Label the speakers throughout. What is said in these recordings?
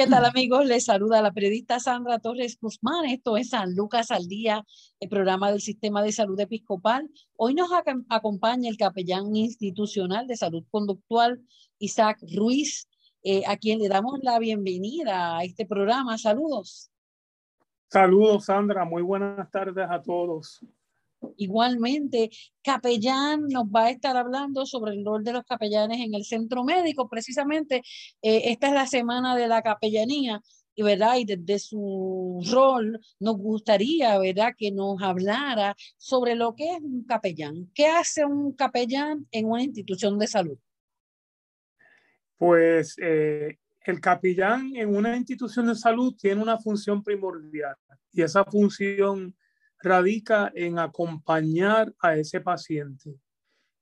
Speaker 1: ¿Qué tal amigos? Les saluda la periodista Sandra Torres Guzmán. Esto es San Lucas al Día, el programa del Sistema de Salud Episcopal. Hoy nos acompaña el capellán institucional de salud conductual, Isaac Ruiz, eh, a quien le damos la bienvenida a este programa. Saludos.
Speaker 2: Saludos, Sandra. Muy buenas tardes a todos.
Speaker 1: Igualmente, capellán nos va a estar hablando sobre el rol de los capellanes en el centro médico. Precisamente, eh, esta es la semana de la capellanía y, ¿verdad? y desde su rol nos gustaría ¿verdad? que nos hablara sobre lo que es un capellán. ¿Qué hace un capellán en una institución de salud?
Speaker 2: Pues eh, el capellán en una institución de salud tiene una función primordial y esa función radica en acompañar a ese paciente.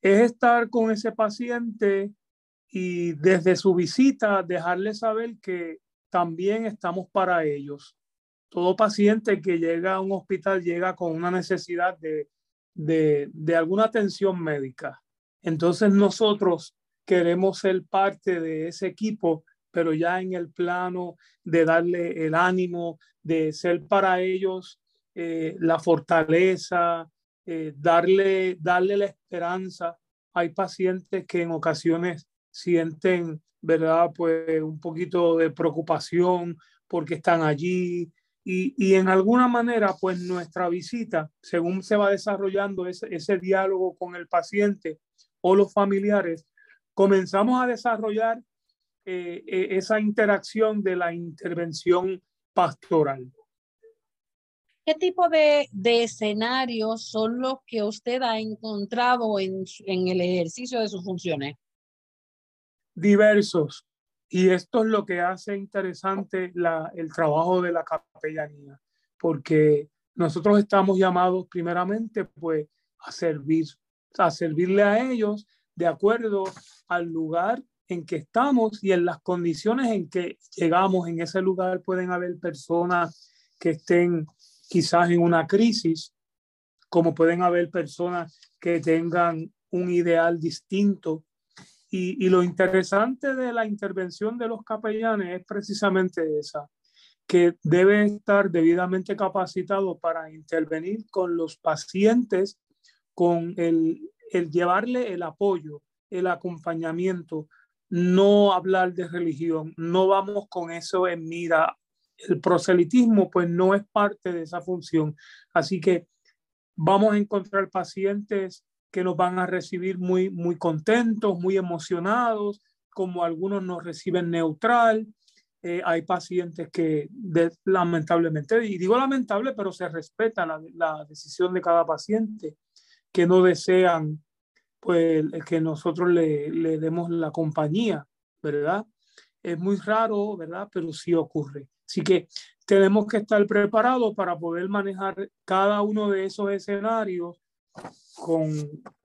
Speaker 2: Es estar con ese paciente y desde su visita dejarle saber que también estamos para ellos. Todo paciente que llega a un hospital llega con una necesidad de, de, alguna atención médica. Entonces nosotros queremos ser parte de ese equipo, pero ya en el plano de darle el ánimo, de ser para ellos eh, la fortaleza, eh, darle, darle la esperanza. Hay pacientes que en ocasiones sienten, ¿verdad? Pues un poquito de preocupación porque están allí y, y en alguna manera, pues nuestra visita, según se va desarrollando ese, ese diálogo con el paciente o los familiares, comenzamos a desarrollar eh, esa interacción de la intervención pastoral.
Speaker 1: ¿Qué tipo de, escenarios son los que usted ha encontrado en, en el ejercicio de sus funciones?
Speaker 2: Diversos. Y esto es lo que hace interesante la, el trabajo de la capellanía, porque nosotros estamos llamados primeramente pues a servir, a servirle a ellos de acuerdo al lugar en que estamos y en las condiciones en que llegamos en ese lugar pueden haber personas que estén quizás en una crisis, como pueden haber personas que tengan un ideal distinto. Y, lo interesante de la intervención de los capellanes es precisamente esa, que debe estar debidamente capacitado para intervenir con los pacientes, con el, el llevarle el apoyo, el acompañamiento, no hablar de religión, no vamos con eso en mira el proselitismo pues no es parte de esa función. Así que vamos a encontrar pacientes que nos van a recibir muy, muy contentos, muy emocionados, como algunos nos reciben neutral. Eh, hay pacientes que lamentablemente, y digo lamentable, pero se respeta la, decisión de cada paciente, que no desean pues que nosotros le demos la compañía, ¿verdad? Es muy raro, ¿verdad? Pero sí ocurre. Así que tenemos que estar preparados para poder manejar cada uno de esos escenarios con,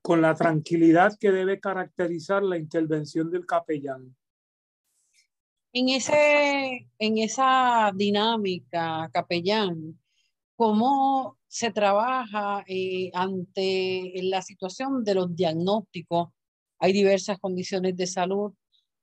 Speaker 2: con la tranquilidad que debe caracterizar la intervención del capellán.
Speaker 1: En, ese, en esa dinámica, capellán, ¿cómo se trabaja eh, ante la situación de los diagnósticos? Hay diversas condiciones de salud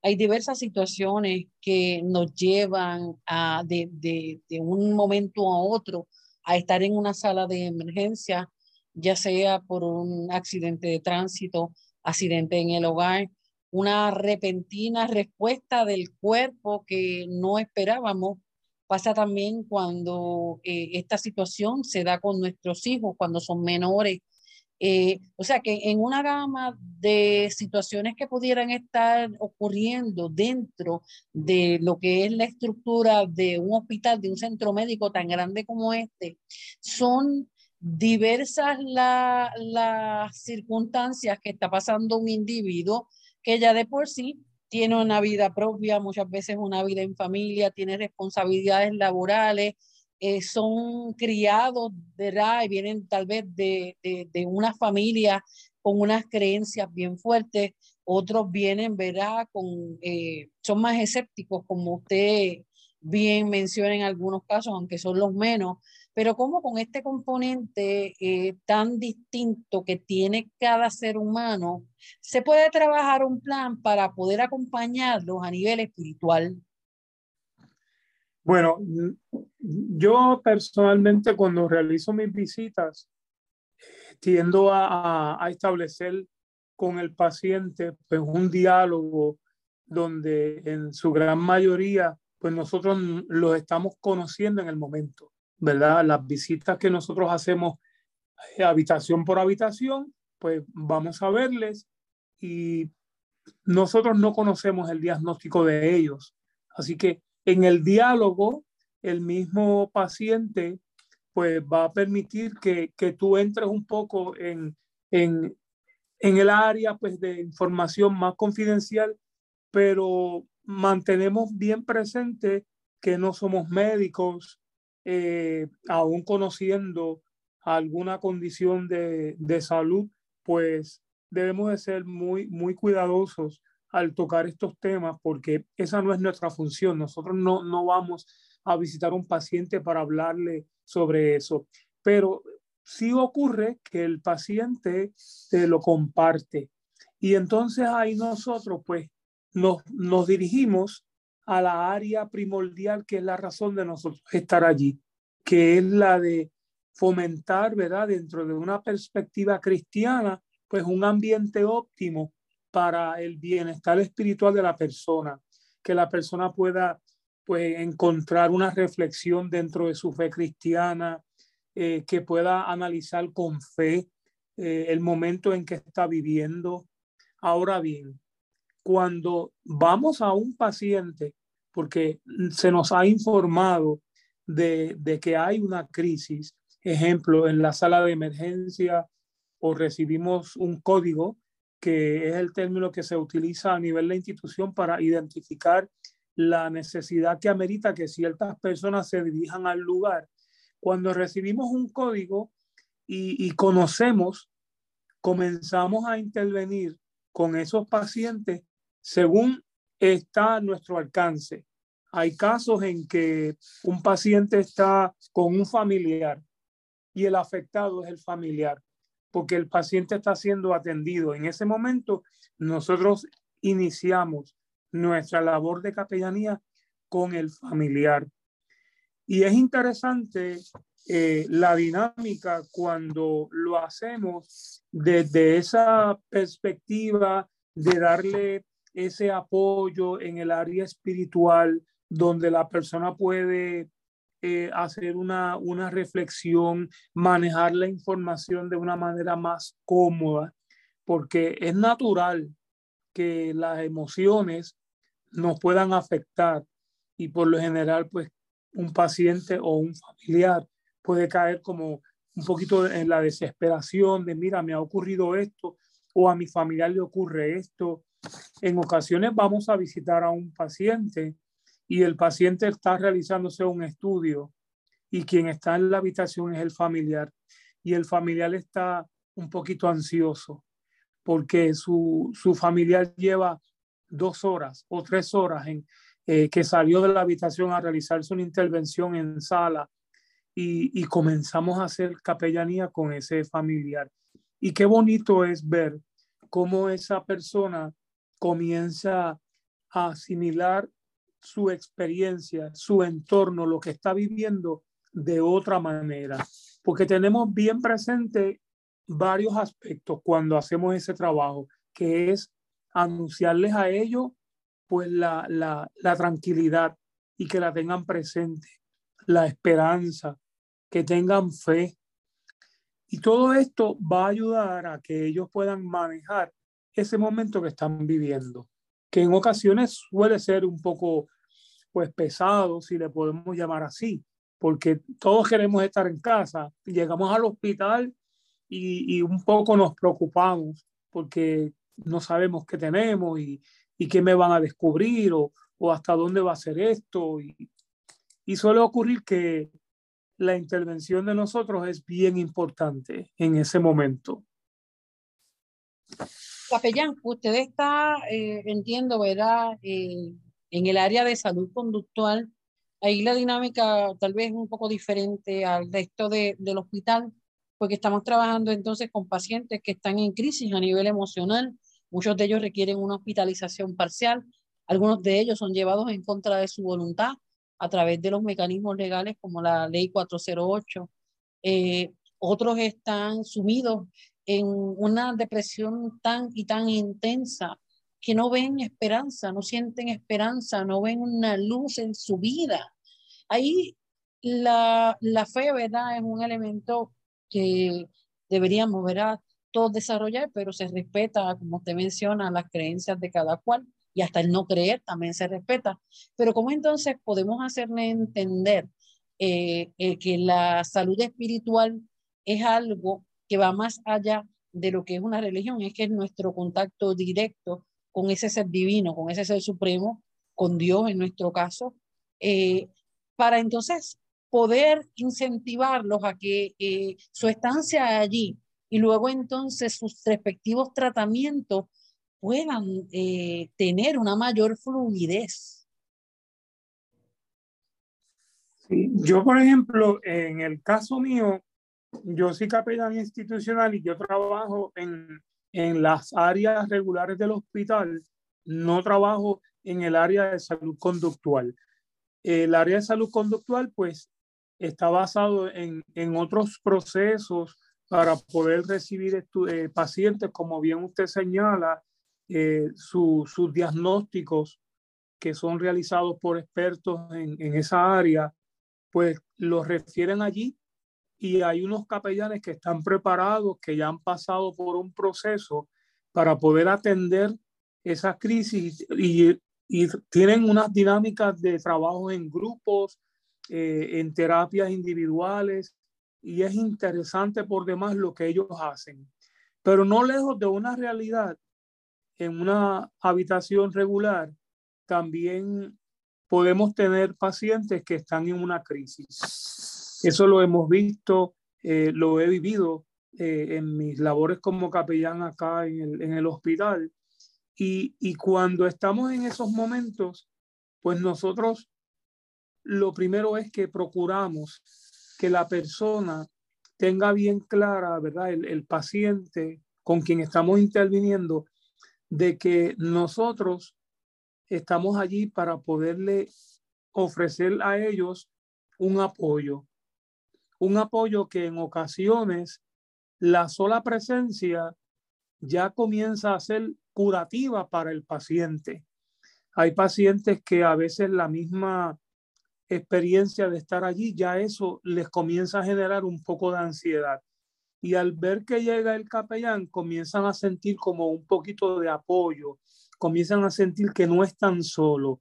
Speaker 1: hay diversas situaciones que nos llevan a, de, de, de, un momento a otro a estar en una sala de emergencia, ya sea por un accidente de tránsito, accidente en el hogar, una repentina respuesta del cuerpo que no esperábamos. Pasa también cuando eh, esta situación se da con nuestros hijos, cuando son menores Eh, o sea que en una gama de situaciones que pudieran estar ocurriendo dentro de lo que es la estructura de un hospital, de un centro médico tan grande como este, son diversas las circunstancias que está pasando un individuo que ya de por sí tiene una vida propia, muchas veces una vida en familia, tiene responsabilidades laborales, eh, son criados, ¿verdad? Y vienen tal vez de, de, una familia con unas creencias bien fuertes, otros vienen, ¿verdad? Con, eh, son más escépticos, como usted bien menciona en algunos casos, aunque son los menos, pero como con este componente eh, tan distinto que tiene cada ser humano, se puede trabajar un plan para poder acompañarlos a nivel espiritual.
Speaker 2: Bueno, yo personalmente cuando realizo mis visitas, tiendo a, establecer con el paciente pues, un diálogo donde en su gran mayoría pues nosotros los estamos conociendo en el momento. ¿verdad? Las visitas que nosotros hacemos eh, habitación por habitación, pues vamos a verles y nosotros no conocemos el diagnóstico de ellos. Así que en el diálogo, el mismo paciente pues va a permitir que, que tú entres un poco en, en, en el área pues de información más confidencial, pero mantenemos bien presente que no somos médicos, eh, aún conociendo alguna condición de, de, salud, pues debemos de ser muy, muy cuidadosos al tocar estos temas porque esa no es nuestra función. Nosotros no, no vamos a visitar a un paciente para hablarle sobre eso, pero sí ocurre que el paciente te lo comparte. Y entonces ahí nosotros pues nos, nos dirigimos a la área primordial que es la razón de nosotros estar allí, que es la de fomentar, ¿verdad? Dentro de una perspectiva cristiana, pues un ambiente óptimo para el bienestar espiritual de la persona, que la persona pueda pues encontrar una reflexión dentro de su fe cristiana, eh, que pueda analizar con fe eh, el momento en que está viviendo. Ahora bien, cuando vamos a un paciente, porque se nos ha informado de, de que hay una crisis, ejemplo, en la sala de emergencia o recibimos un código, que es el término que se utiliza a nivel de institución para identificar la necesidad que amerita que ciertas personas se dirijan al lugar. Cuando recibimos un código y, y conocemos, comenzamos a intervenir con esos pacientes según está a nuestro alcance. Hay casos en que un paciente está con un familiar y el afectado es el familiar, porque el paciente está siendo atendido. En ese momento, nosotros iniciamos nuestra labor de capellanía con el familiar. Y es interesante eh, la dinámica cuando lo hacemos desde esa perspectiva de darle ese apoyo en el área espiritual, donde la persona puede eh, hacer una, una reflexión, manejar la información de una manera más cómoda, porque es natural que las emociones nos puedan afectar y por lo general, pues un paciente o un familiar puede caer como un poquito en la desesperación de, mira, me ha ocurrido esto o a mi familiar le ocurre esto. En ocasiones vamos a visitar a un paciente y el paciente está realizándose un estudio y quien está en la habitación es el familiar y el familiar está un poquito ansioso porque su, su familiar lleva dos horas o tres horas en eh, que salió de la habitación a realizarse una intervención en sala y, y comenzamos a hacer capellanía con ese familiar. Y qué bonito es ver cómo esa persona comienza a asimilar su experiencia, su entorno, lo que está viviendo de otra manera, porque tenemos bien presente varios aspectos cuando hacemos ese trabajo, que es anunciarles a ellos pues la, la, la tranquilidad y que la tengan presente, la esperanza, que tengan fe. Y todo esto va a ayudar a que ellos puedan manejar ese momento que están viviendo, que en ocasiones suele ser un poco pues pesado, si le podemos llamar así, porque todos queremos estar en casa, llegamos al hospital y, y un poco nos preocupamos porque no sabemos qué tenemos y, y qué me van a descubrir o, o, hasta dónde va a ser esto. Y, y suele ocurrir que la intervención de nosotros es bien importante en ese momento.
Speaker 1: Capellán, usted está, eh, entiendo, ¿verdad? Eh, en el área de salud conductual. Ahí la dinámica tal vez un poco diferente al resto de, del hospital, porque estamos trabajando entonces con pacientes que están en crisis a nivel emocional, Muchos de ellos requieren una hospitalización parcial. Algunos de ellos son llevados en contra de su voluntad a través de los mecanismos legales como la ley 408. Eh, otros están sumidos en una depresión tan y tan intensa que no ven esperanza, no sienten esperanza, no ven una luz en su vida. Ahí la, la fe, ¿verdad? Es un elemento que deberíamos, ¿verdad? todos desarrollar, pero se respeta, como usted menciona, las creencias de cada cual y hasta el no creer también se respeta. Pero ¿cómo entonces podemos hacerle entender eh, eh, que la salud espiritual es algo que va más allá de lo que es una religión? Es que es nuestro contacto directo con ese ser divino, con ese ser supremo, con Dios en nuestro caso, eh, para entonces poder incentivarlos a que su estancia allí y luego entonces sus respectivos tratamientos puedan eh, tener una mayor fluidez.
Speaker 2: Yo, por ejemplo, en el caso mío, yo soy capellán institucional y yo trabajo en, en las áreas regulares del hospital, no trabajo en el área de salud conductual. El área de salud conductual, pues, está basado en, en otros procesos para poder recibir eh, pacientes, como bien usted señala, eh, sus diagnósticos que son realizados por expertos en, en, esa área, pues los refieren allí y hay unos capellanes que están preparados, que ya han pasado por un proceso para poder atender esa crisis y, tienen unas dinámicas de trabajo en grupos, eh, en terapias individuales, y es interesante por demás lo que ellos hacen. Pero no lejos de una realidad, en una habitación regular, también podemos tener pacientes que están en una crisis. Eso lo hemos visto, eh, lo he vivido eh, en mis labores como capellán acá en el, hospital. Y, cuando estamos en esos momentos, pues nosotros lo primero es que procuramos que la persona tenga bien clara, ¿verdad? El paciente con quien estamos interviniendo, de que nosotros estamos allí para poderle ofrecer a ellos un apoyo, un apoyo que en ocasiones la sola presencia ya comienza a ser curativa para el paciente. Hay pacientes que a veces la misma experiencia de estar allí, ya eso les comienza a generar un poco de ansiedad. Y al ver que llega el capellán, comienzan a sentir como un poquito de apoyo, comienzan a sentir que no están solos.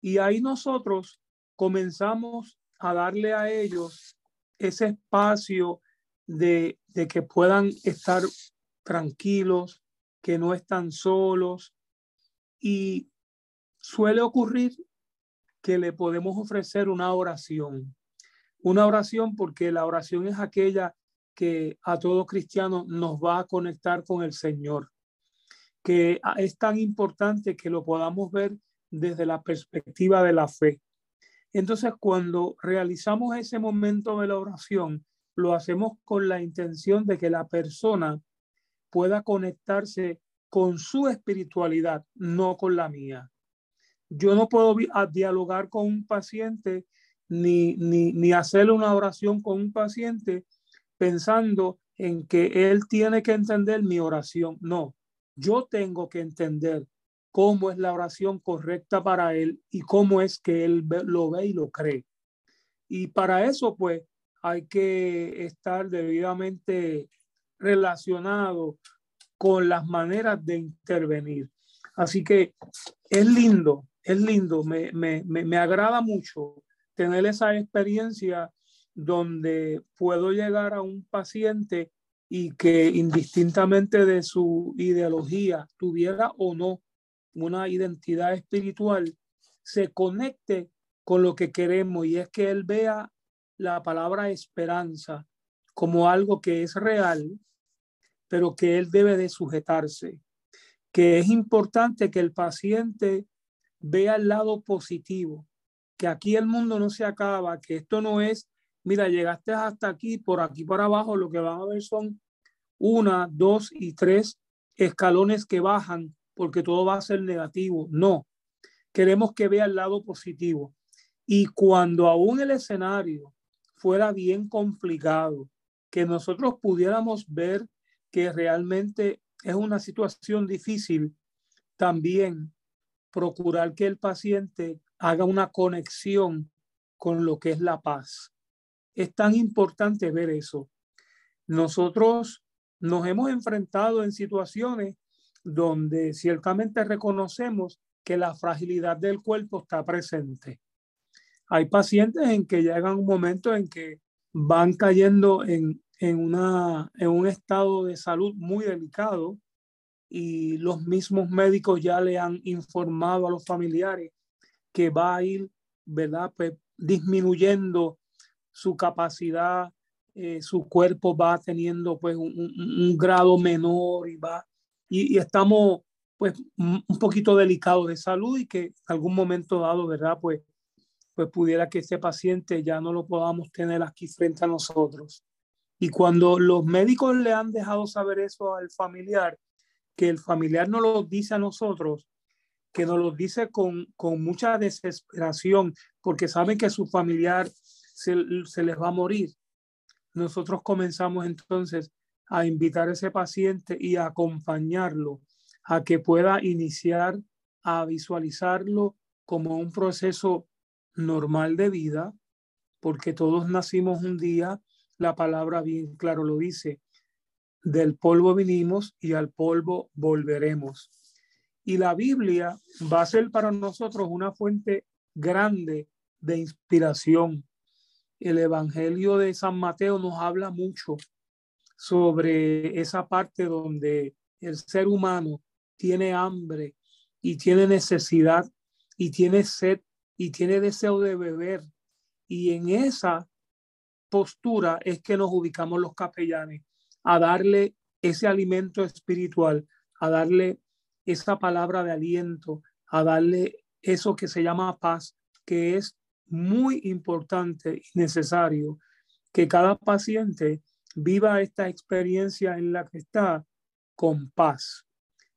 Speaker 2: Y ahí nosotros comenzamos a darle a ellos ese espacio de, de que puedan estar tranquilos, que no están solos. Y suele ocurrir que le podemos ofrecer una oración. Una oración porque la oración es aquella que a todo cristiano nos va a conectar con el Señor, que es tan importante que lo podamos ver desde la perspectiva de la fe. Entonces, cuando realizamos ese momento de la oración, lo hacemos con la intención de que la persona pueda conectarse con su espiritualidad, no con la mía. Yo no puedo dialogar con un paciente ni, ni, ni hacerle una oración con un paciente pensando en que él tiene que entender mi oración. No, yo tengo que entender cómo es la oración correcta para él y cómo es que él lo ve y lo cree. Y para eso, pues, hay que estar debidamente relacionado con las maneras de intervenir. Así que es lindo, es lindo, me, me, me, agrada mucho tener esa experiencia donde puedo llegar a un paciente y que indistintamente de su ideología tuviera o no una identidad espiritual, se conecte con lo que queremos y es que él vea la palabra esperanza como algo que es real, pero que él debe de sujetarse, que es importante que el paciente vea el lado positivo, que aquí el mundo no se acaba, que esto no es, mira, llegaste hasta aquí, por aquí para abajo, lo que van a ver son una, dos y tres escalones que bajan porque todo va a ser negativo. No, queremos que vea el lado positivo. Y cuando aún el escenario fuera bien complicado, que nosotros pudiéramos ver que realmente es una situación difícil, también procurar que el paciente haga una conexión con lo que es la paz. Es tan importante ver eso. Nosotros nos hemos enfrentado en situaciones donde ciertamente reconocemos que la fragilidad del cuerpo está presente. Hay pacientes en que llegan un momento en que van cayendo en, en, una, en un estado de salud muy delicado y los mismos médicos ya le han informado a los familiares que va a ir, ¿verdad? Pues disminuyendo su capacidad, eh, su cuerpo va teniendo pues un, un, grado menor y va, y, estamos pues un poquito delicados de salud y que algún momento dado, ¿verdad? Pues, pues pudiera que ese paciente ya no lo podamos tener aquí frente a nosotros. Y cuando los médicos le han dejado saber eso al familiar, que el familiar no lo dice a nosotros, que nos lo dice con, con mucha desesperación, porque saben que su familiar se, se les va a morir. Nosotros comenzamos entonces a invitar a ese paciente y a acompañarlo a que pueda iniciar a visualizarlo como un proceso normal de vida, porque todos nacimos un día la palabra bien claro lo dice, del polvo vinimos y al polvo volveremos. Y la Biblia va a ser para nosotros una fuente grande de inspiración. El Evangelio de San Mateo nos habla mucho sobre esa parte donde el ser humano tiene hambre y tiene necesidad y tiene sed y tiene deseo de beber. Y en esa postura es que nos ubicamos los capellanes, a darle ese alimento espiritual, a darle esa palabra de aliento, a darle eso que se llama paz, que es muy importante y necesario que cada paciente viva esta experiencia en la que está con paz.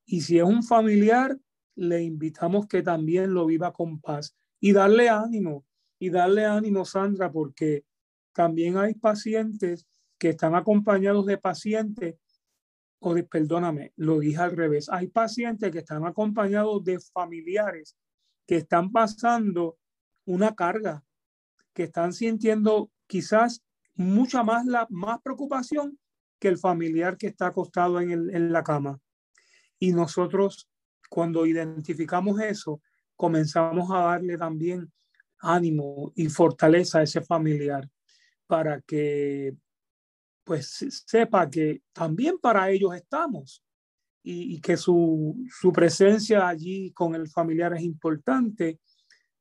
Speaker 2: Y si es un familiar, le invitamos que también lo viva con paz y darle ánimo, y darle ánimo, Sandra, porque también hay pacientes que están acompañados de pacientes, o de, perdóname, lo dije al revés, hay pacientes que están acompañados de familiares que están pasando una carga, que están sintiendo quizás mucha más, la, más preocupación que el familiar que está acostado en, el, en la cama. Y nosotros, cuando identificamos eso, comenzamos a darle también ánimo y fortaleza a ese familiar para que pues sepa que también para ellos estamos y, que su, su, presencia allí con el familiar es importante,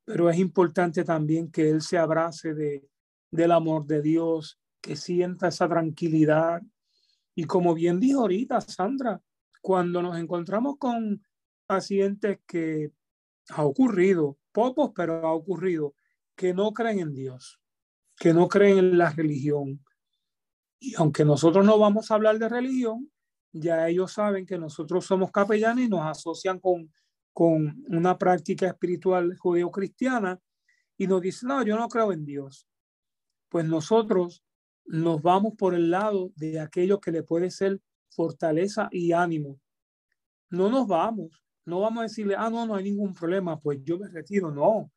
Speaker 2: pero es importante también que él se abrace de, del amor de Dios, que sienta esa tranquilidad. Y como bien dijo ahorita Sandra, cuando nos encontramos con pacientes que ha ocurrido, pocos, pero ha ocurrido, que no creen en Dios, que no creen en la religión. Y aunque nosotros no vamos a hablar de religión, ya ellos saben que nosotros somos capellanes y nos asocian con, con una práctica espiritual judeo-cristiana y nos dicen, no, yo no creo en Dios. Pues nosotros nos vamos por el lado de aquello que le puede ser fortaleza y ánimo. No nos vamos, no vamos a decirle, ah, no, no hay ningún problema, pues yo me retiro. No,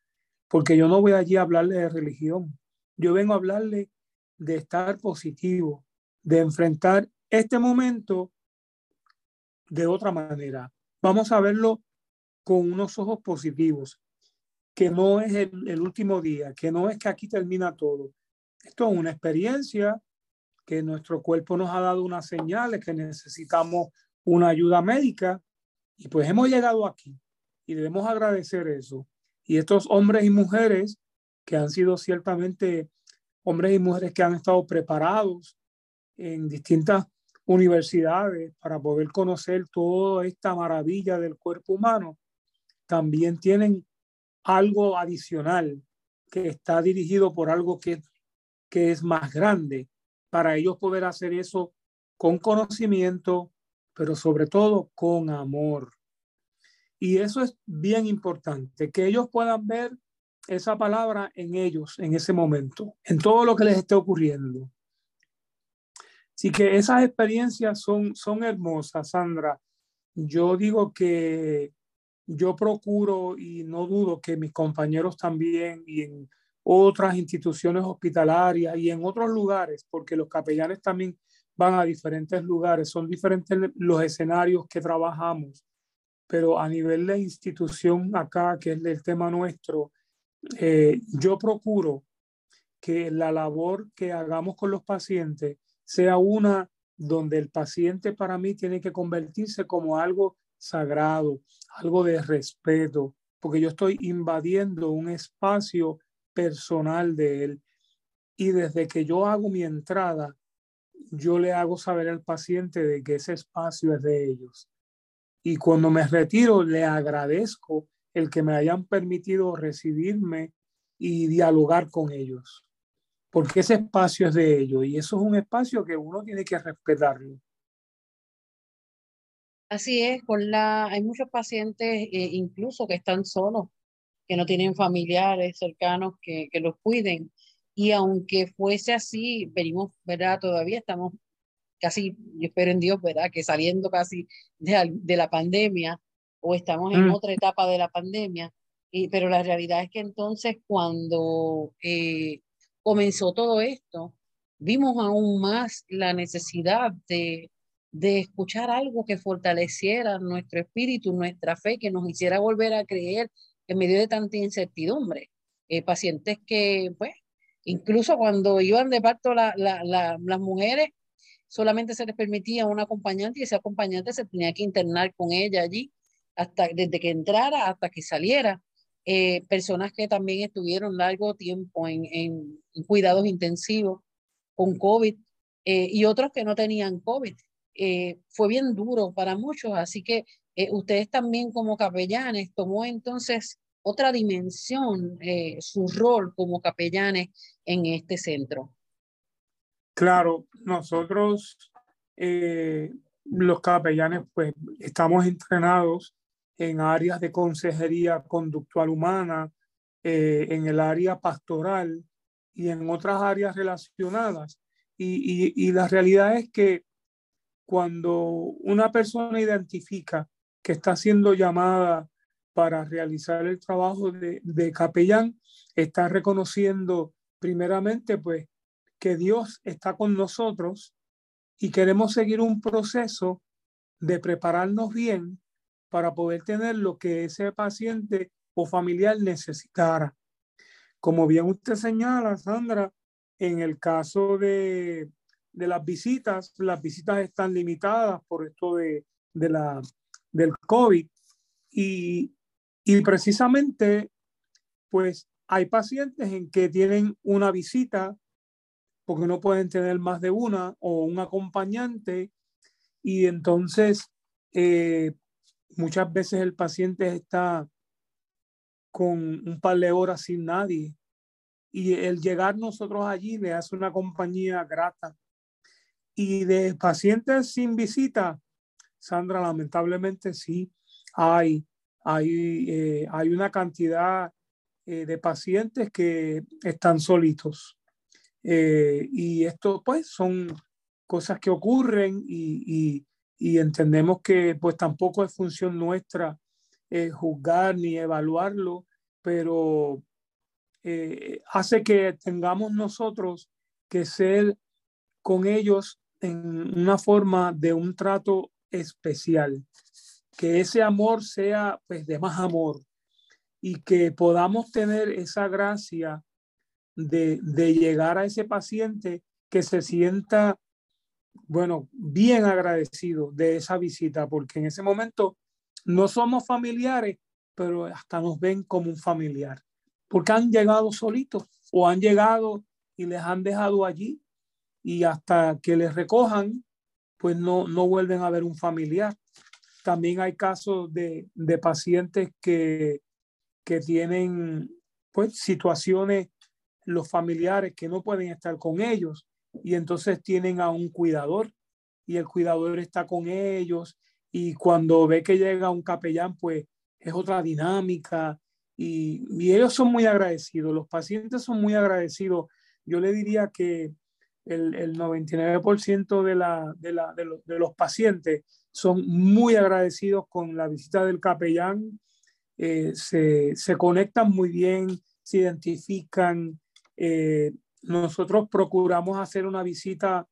Speaker 2: porque yo no voy allí a hablarle de religión. Yo vengo a hablarle de estar positivo, de enfrentar este momento de otra manera. Vamos a verlo con unos ojos positivos, que no es el, el, último día, que no es que aquí termina todo. Esto es una experiencia que nuestro cuerpo nos ha dado unas señales que necesitamos una ayuda médica y pues hemos llegado aquí y debemos agradecer eso. Y estos hombres y mujeres que han sido ciertamente hombres y mujeres que han estado preparados en distintas universidades para poder conocer toda esta maravilla del cuerpo humano, también tienen algo adicional que está dirigido por algo que, que es más grande para ellos poder hacer eso con conocimiento, pero sobre todo con amor. Y eso es bien importante, que ellos puedan ver esa palabra en ellos en ese momento, en todo lo que les esté ocurriendo. Así que esas experiencias son, son hermosas, Sandra. Yo digo que yo procuro y no dudo que mis compañeros también y otras instituciones hospitalarias y en otros lugares, porque los capellanes también van a diferentes lugares, son diferentes los escenarios que trabajamos, pero a nivel de institución acá, que es el tema nuestro, eh, yo procuro que la labor que hagamos con los pacientes sea una donde el paciente para mí tiene que convertirse como algo sagrado, algo de respeto, porque yo estoy invadiendo un espacio personal de él. Y desde que yo hago mi entrada, yo le hago saber al paciente de que ese espacio es de ellos. Y cuando me retiro, le agradezco el que me hayan permitido recibirme y dialogar con ellos, porque ese espacio es de ellos y eso es un espacio que uno tiene que respetarlo.
Speaker 1: Así es, con la, hay muchos pacientes eh, incluso que están solos, que no tienen familiares cercanos que, que los cuiden. Y aunque fuese así, venimos, ¿verdad? Todavía estamos casi, yo espero en Dios, ¿verdad? Que saliendo casi de, de la pandemia, o estamos en mm. otra etapa de la pandemia. Y, pero la realidad es que entonces cuando eh, comenzó todo esto, vimos aún más la necesidad de, de escuchar algo que fortaleciera nuestro espíritu, nuestra fe, que nos hiciera volver a creer en medio de tanta incertidumbre. Eh, pacientes que, pues, incluso cuando iban de parto la, la, las mujeres, solamente se les permitía un acompañante y ese acompañante se tenía que internar con ella allí hasta desde que entrara hasta que saliera. Eh, personas que también estuvieron largo tiempo en, en, cuidados intensivos con COVID eh, y otros que no tenían COVID. Eh, fue bien duro para muchos, así que ustedes también como capellanes tomó entonces otra dimensión su rol como capellanes en este centro.
Speaker 2: Claro, nosotros los capellanes pues estamos entrenados en áreas de consejería conductual humana, eh, en el área pastoral y en otras áreas relacionadas. Y, y, la realidad es que cuando una persona identifica que está siendo llamada para realizar el trabajo de, capellán, está reconociendo primeramente pues que Dios está con nosotros y queremos seguir un proceso de prepararnos bien para poder tener lo que ese paciente o familiar necesitara. Como bien usted señala, Sandra, en el caso de, de las visitas, las visitas están limitadas por esto de, de la, del COVID. Y, y precisamente, pues hay pacientes en que tienen una visita porque no pueden tener más de una o un acompañante. Y entonces eh, Muchas veces el paciente está con un par de horas sin nadie. Y el llegar nosotros allí le hace una compañía grata. Y de pacientes sin visita, Sandra, lamentablemente sí hay, hay, eh, hay una cantidad eh, de pacientes que están solitos. Eh, y esto pues son cosas que ocurren y, y entendemos que pues tampoco es función nuestra juzgar ni evaluarlo, pero hace que tengamos nosotros que ser con ellos en una forma de un trato especial, que ese amor sea pues de más amor y que podamos tener esa gracia de, de llegar a ese paciente que se sienta, bueno, bien agradecido de esa visita, porque en ese momento no somos familiares, pero hasta nos ven como un familiar, porque han llegado solitos o han llegado y les han dejado allí y hasta que les recojan, pues no, no vuelven a ver un familiar. También hay casos de, de pacientes que, que tienen pues situaciones, los familiares que no pueden estar con ellos y entonces tienen a un cuidador y el cuidador está con ellos y cuando ve que llega un capellán, pues es otra dinámica y, y ellos son muy agradecidos, los pacientes son muy agradecidos. Yo le diría que el, el 99% de, la, de, la, de, de, los pacientes son muy agradecidos con la visita del capellán, eh, se, se, conectan muy bien, se identifican. Eh, nosotros procuramos hacer una visita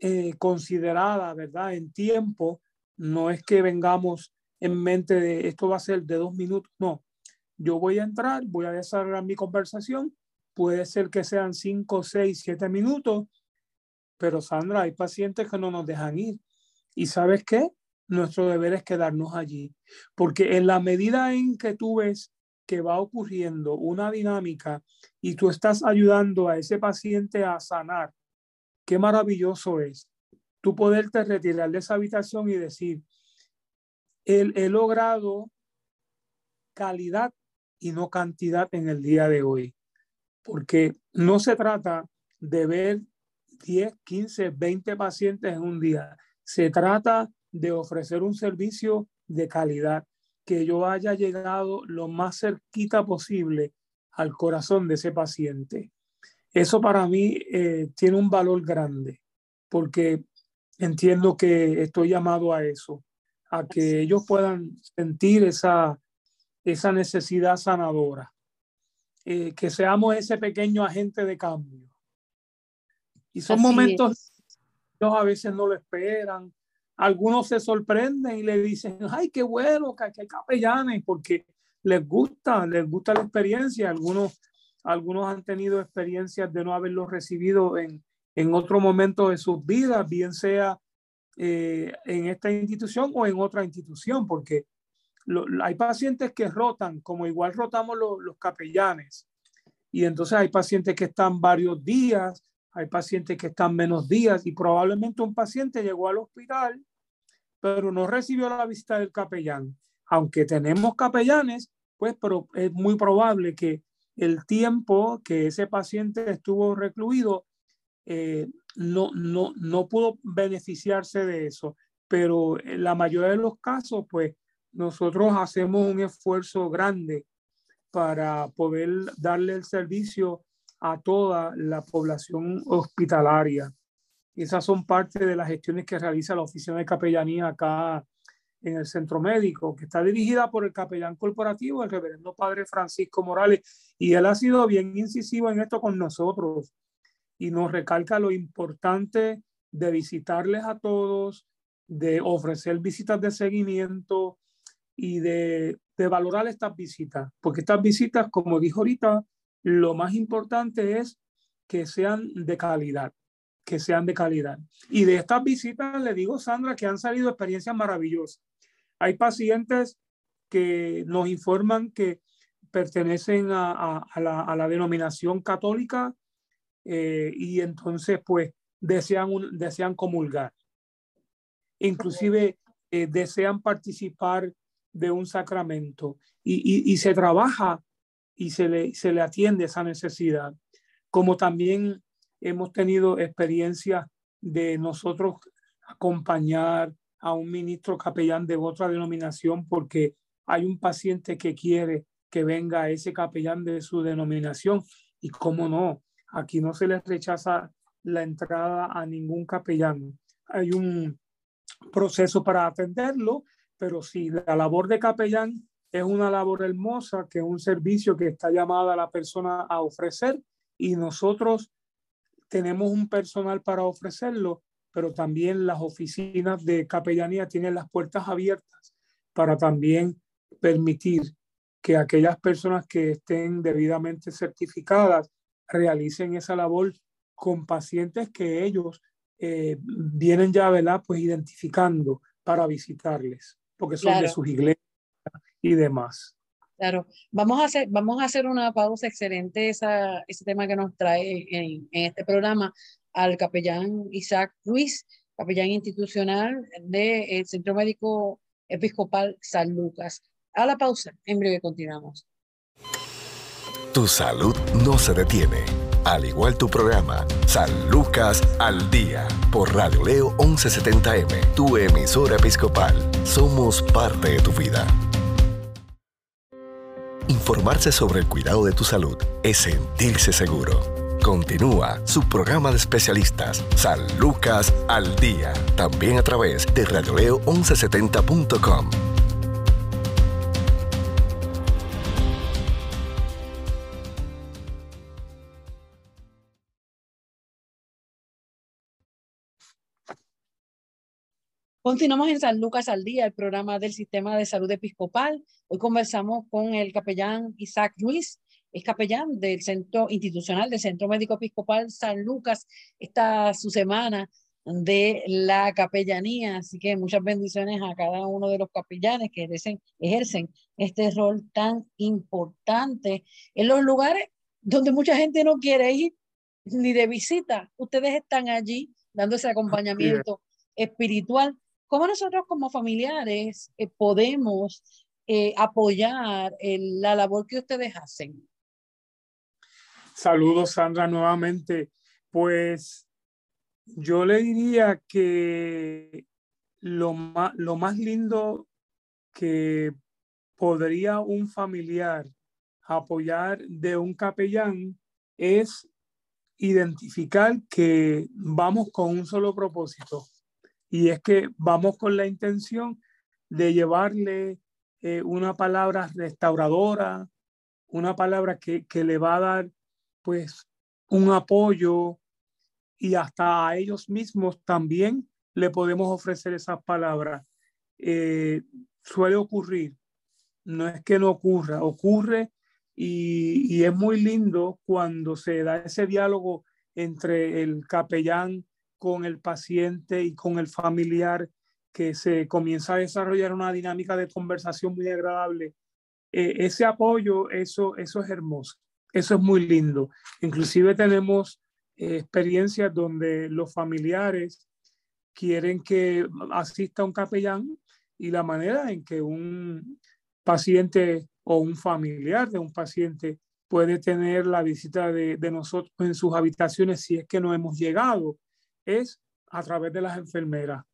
Speaker 2: eh, considerada, ¿verdad? En tiempo, no es que vengamos en mente de esto va a ser de dos minutos, no. Yo voy a entrar, voy a desarrollar mi conversación puede ser que sean 5, 6, 7 minutos, pero Sandra, hay pacientes que no nos dejan ir. ¿Y sabes qué? Nuestro deber es quedarnos allí, porque en la medida en que tú ves que va ocurriendo una dinámica y tú estás ayudando a ese paciente a sanar, qué maravilloso es tú poderte retirar de esa habitación y decir, he, logrado calidad y no cantidad en el día de hoy porque no se trata de ver 10, 15, 20 pacientes en un día. Se trata de ofrecer un servicio de calidad, que yo haya llegado lo más cerquita posible al corazón de ese paciente. Eso para mí eh, tiene un valor grande, porque entiendo que estoy llamado a eso, a que ellos puedan sentir esa, esa necesidad sanadora. Eh, que seamos ese pequeño agente de cambio. Y son momentos, ellos a veces no lo esperan. Algunos se sorprenden y le dicen, ay, qué bueno que, hay capellanes, porque les gusta, les gusta la experiencia. Algunos, algunos han tenido experiencias de no haberlos recibido en, en otro momento de sus vidas, bien sea eh, en esta institución o en otra institución, porque hay pacientes que rotan, como igual rotamos los capellanes. Y entonces hay pacientes que están varios días, hay pacientes que están menos días y probablemente un paciente llegó al hospital, pero no recibió la visita del capellán. Aunque tenemos capellanes, pues pero es muy probable que el tiempo que ese paciente estuvo recluido eh, no, no, no pudo beneficiarse de eso. Pero en la mayoría de los casos, pues nosotros hacemos un esfuerzo grande para poder darle el servicio a toda la población hospitalaria. Esas son parte de las gestiones que realiza la Oficina de Capellanía acá en el Centro Médico, que está dirigida por el capellán corporativo, el reverendo padre Francisco Morales, y él ha sido bien incisivo en esto con nosotros y nos recalca lo importante de visitarles a todos, de ofrecer visitas de seguimiento, y de, de valorar estas visitas, porque estas visitas, como dijo ahorita, lo más importante es que sean de calidad, que sean de calidad. Y de estas visitas, le digo, Sandra, que han salido experiencias maravillosas. Hay pacientes que nos informan que pertenecen a, a, a, la, a la, denominación católica eh, y entonces pues desean, un, desean comulgar. Inclusive eh, desean participar de un sacramento y, y, se trabaja y se le, se le atiende esa necesidad. Como también hemos tenido experiencia de nosotros acompañar a un ministro capellán de otra denominación porque hay un paciente que quiere que venga ese capellán de su denominación y cómo no, aquí no se le rechaza la entrada a ningún capellán. Hay un proceso para atenderlo pero sí, la labor de capellán es una labor hermosa, que es un servicio que está llamada la persona a ofrecer y nosotros tenemos un personal para ofrecerlo, pero también las oficinas de capellanía tienen las puertas abiertas para también permitir que aquellas personas que estén debidamente certificadas realicen esa labor con pacientes que ellos eh, vienen ya, ¿verdad? Pues identificando para visitarles, porque son de sus iglesias y demás.
Speaker 1: Claro, vamos a hacer, vamos a hacer una pausa excelente esa, ese tema que nos trae en, en este programa al capellán Isaac Ruiz, capellán institucional del Centro Médico Episcopal San Lucas. A la pausa, en breve continuamos.
Speaker 3: Tu salud no se detiene, al igual tu programa San Lucas al Día por Radio Leo 1170M, tu emisora episcopal. Somos parte de tu vida. Informarse sobre el cuidado de tu salud es sentirse seguro. Continúa su programa de especialistas, San Lucas al Día, también a través de radioleo1170.com.
Speaker 1: Continuamos en San Lucas al Día, el programa del Sistema de Salud Episcopal. Hoy conversamos con el capellán Isaac Ruiz, es capellán del Centro Institucional del Centro Médico Episcopal San Lucas. Esta su semana de la capellanía, así que muchas bendiciones a cada uno de los capellanes que ejercen, ejercen este rol tan importante en los lugares donde mucha gente no quiere ir ni de visita. Ustedes están allí dando ese acompañamiento espiritual. ¿Cómo nosotros como familiares eh, podemos eh, apoyar la labor que ustedes hacen?
Speaker 2: Saludos, Sandra, nuevamente. Pues yo le diría que lo más, lo más lindo que podría un familiar apoyar de un capellán es identificar que vamos con un solo propósito y es que vamos con la intención de llevarle eh, una palabra restauradora, una palabra que, que le va a dar pues un apoyo y hasta a ellos mismos también le podemos ofrecer esas palabras. Eh, suele ocurrir, no es que no ocurra, ocurre y, y, es muy lindo cuando se da ese diálogo entre el capellán con el paciente y con el familiar, que se comienza a desarrollar una dinámica de conversación muy agradable. Eh, ese apoyo, eso, eso es hermoso. Eso es muy lindo. Inclusive tenemos eh, experiencias donde los familiares quieren que asista un capellán y la manera en que un paciente o un familiar de un paciente puede tener la visita de, de nosotros en sus habitaciones si es que no hemos llegado es a través de las enfermeras.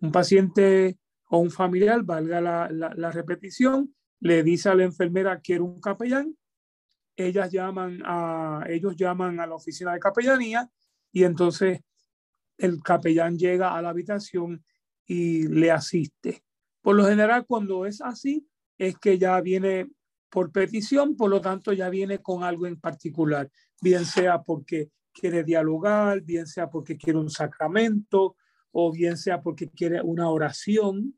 Speaker 2: Un paciente o un familiar, valga la, la, repetición, le dice a la enfermera, quiero un capellán, ellas llaman a, ellos llaman a la oficina de capellanía y entonces el capellán llega a la habitación y le asiste. Por lo general, cuando es así, es que ya viene por petición, por lo tanto ya viene con algo en particular, bien sea porque quiere dialogar, bien sea porque quiere un sacramento o bien sea porque quiere una oración.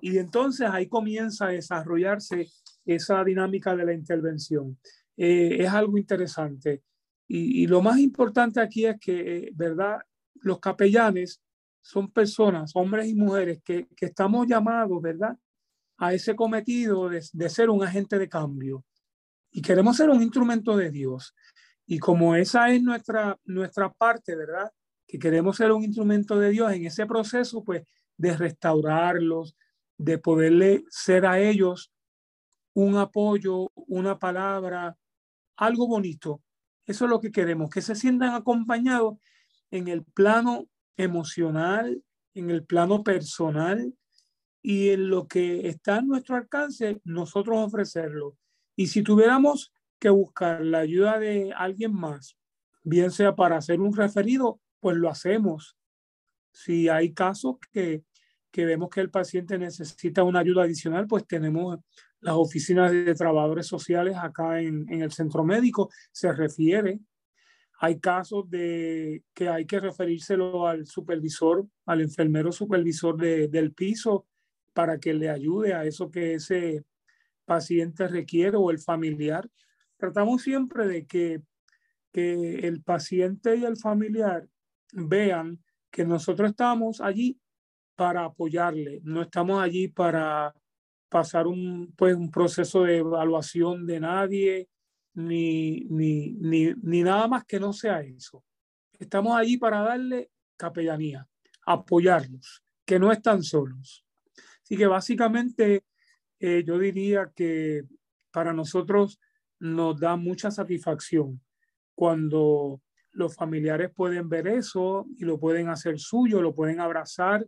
Speaker 2: Y entonces ahí comienza a desarrollarse esa dinámica de la intervención. Eh, es algo interesante. Y, lo más importante aquí es que, eh, ¿verdad? Los capellanes son personas, hombres y mujeres, que, que estamos llamados, ¿verdad? A ese cometido de, de, ser un agente de cambio. Y queremos ser un instrumento de Dios. Y como esa es nuestra, nuestra parte, ¿verdad? Que queremos ser un instrumento de Dios en ese proceso, pues, de restaurarlos, de poderle ser a ellos un apoyo, una palabra, algo bonito. Eso es lo que queremos, que se sientan acompañados en el plano emocional, en el plano personal y en lo que está a nuestro alcance, nosotros ofrecerlo. Y si tuviéramos que buscar la ayuda de alguien más, bien sea para hacer un referido, pues lo hacemos. Si hay casos que, que vemos que el paciente necesita una ayuda adicional, pues tenemos las oficinas de trabajadores sociales acá en, en el centro médico, se refiere. Hay casos de que hay que referírselo al supervisor, al enfermero supervisor del piso para que le ayude a eso que ese paciente requiere o el familiar. Tratamos siempre de que, que el paciente y el familiar vean que nosotros estamos allí para apoyarle, no estamos allí para pasar un, pues, un proceso de evaluación de nadie, ni, ni, ni, ni nada más que no sea eso. Estamos allí para darle capellanía, apoyarlos, que no están solos. Así que básicamente eh, yo diría que para nosotros nos da mucha satisfacción cuando los familiares pueden ver eso y lo pueden hacer suyo, lo pueden abrazar.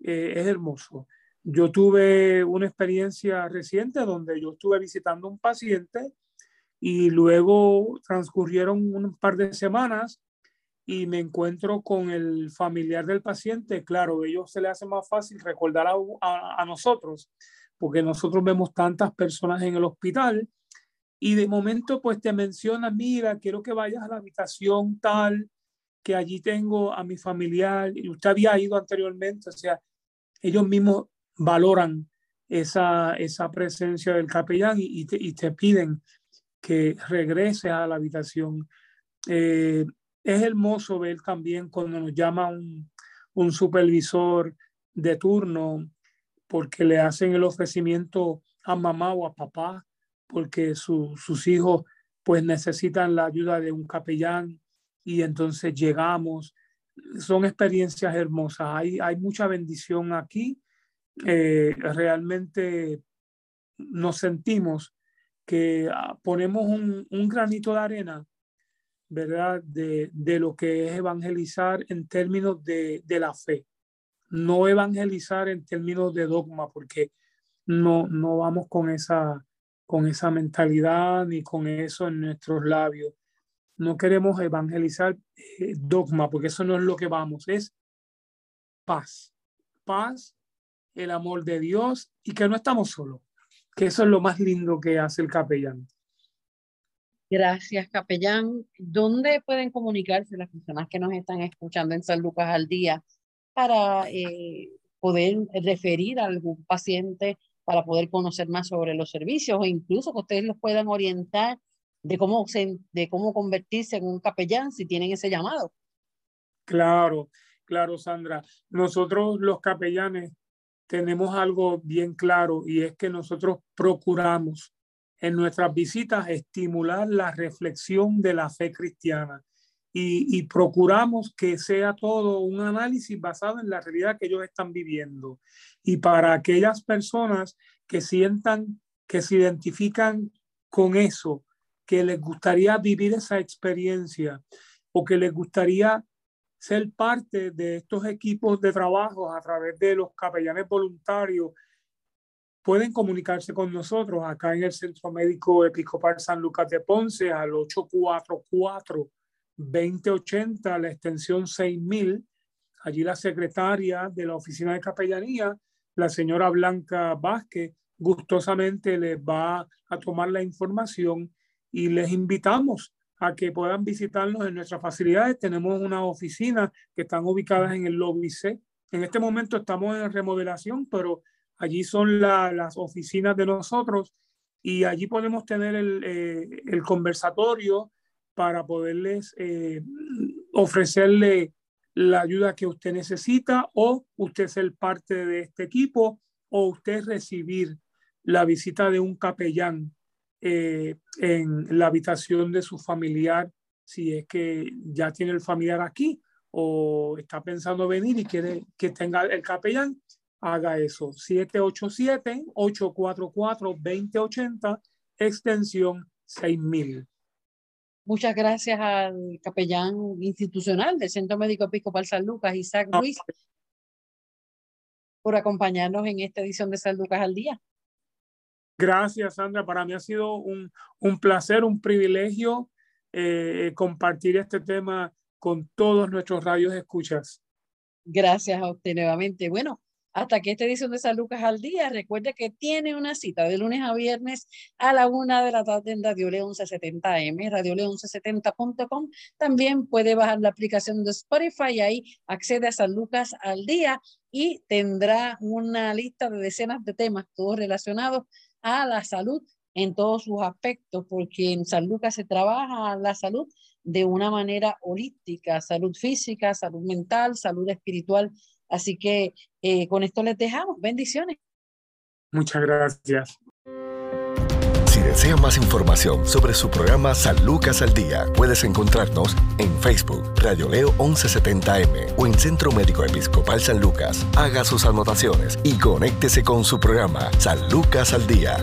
Speaker 2: Eh, es hermoso. Yo tuve una experiencia reciente donde yo estuve visitando un paciente y luego transcurrieron un par de semanas y me encuentro con el familiar del paciente. Claro, a ellos se les hace más fácil recordar a, a, nosotros, porque nosotros vemos tantas personas en el hospital y de momento pues te menciona, mira, quiero que vayas a la habitación tal, que allí tengo a mi familiar y usted había ido anteriormente, o sea, ellos mismos valoran esa, esa presencia del capellán y, te, y te piden que regrese a la habitación. Eh, es hermoso ver también cuando nos llama un, un supervisor de turno porque le hacen el ofrecimiento a mamá o a papá porque sus hijos pues necesitan la ayuda de un capellán y entonces llegamos. Son experiencias hermosas. Hay, hay mucha bendición aquí. Eh, realmente nos sentimos que ah, ponemos un, un, granito de arena, ¿verdad? De, de, lo que es evangelizar en términos de, de, la fe. No evangelizar en términos de dogma, porque no, no vamos con esa, con esa mentalidad ni con eso en nuestros labios. No queremos evangelizar eh, dogma, porque eso no es lo que vamos, es paz. Paz, el amor de Dios y que no estamos solos que eso es lo más lindo que hace el capellán.
Speaker 1: Gracias, capellán. ¿Dónde pueden comunicarse las personas que nos están escuchando en San Lucas al día para eh, poder referir a algún paciente, para poder conocer más sobre los servicios o incluso que ustedes los puedan orientar de cómo, de cómo convertirse en un capellán si tienen ese llamado?
Speaker 2: Claro, claro, Sandra. Nosotros los capellanes tenemos algo bien claro y es que nosotros procuramos en nuestras visitas estimular la reflexión de la fe cristiana y, procuramos que sea todo un análisis basado en la realidad que ellos están viviendo. Y para aquellas personas que sientan, que se identifican con eso, que les gustaría vivir esa experiencia o que les gustaría ser parte de estos equipos de trabajo a través de los capellanes voluntarios, pueden comunicarse con nosotros acá en el Centro Médico Episcopal San Lucas de Ponce al 844-2080, la extensión 6000. Allí la secretaria de la Oficina de Capellanía, la señora Blanca Vázquez, gustosamente les va a tomar la información y les invitamos a que puedan visitarnos en nuestras facilidades. Tenemos una oficina que están ubicadas en el lobby C. En este momento estamos en remodelación, pero allí son las oficinas de nosotros y allí podemos tener el, eh, el conversatorio para poderles eh, ofrecerle la ayuda que usted necesita o usted ser parte de este equipo o usted recibir la visita de un capellán eh, en la habitación de su familiar, si es que ya tiene el familiar aquí o está pensando venir y quiere que tenga el capellán, haga eso. 787-844-2080, extensión 6000.
Speaker 1: Muchas gracias al capellán institucional del Centro Médico Episcopal San Lucas, Isaac Ruiz, por acompañarnos en esta edición de San Lucas al Día.
Speaker 2: Gracias, Sandra. Para mí ha sido un, un placer, un privilegio eh, compartir este tema con todos nuestros radios escuchas.
Speaker 1: Gracias a usted nuevamente. Bueno, hasta que esta edición de San Lucas al Día, recuerde que tiene una cita de lunes a viernes a la una de la tarde en Radio León 1170M, radioleón1170.com. También puede bajar la aplicación de Spotify y ahí accede a San Lucas al Día y tendrá una lista de decenas de temas, todos relacionados a la salud en todos sus aspectos, porque en San Lucas se trabaja la salud de una manera holística, salud física, salud mental, salud espiritual Así que eh, con esto les dejamos. Bendiciones.
Speaker 2: Muchas gracias.
Speaker 3: Si desea más información sobre su programa San Lucas al Día, puedes encontrarnos en Facebook, Radio Leo 1170M o en Centro Médico Episcopal San Lucas. Haga sus anotaciones y conéctese con su programa San Lucas al Día.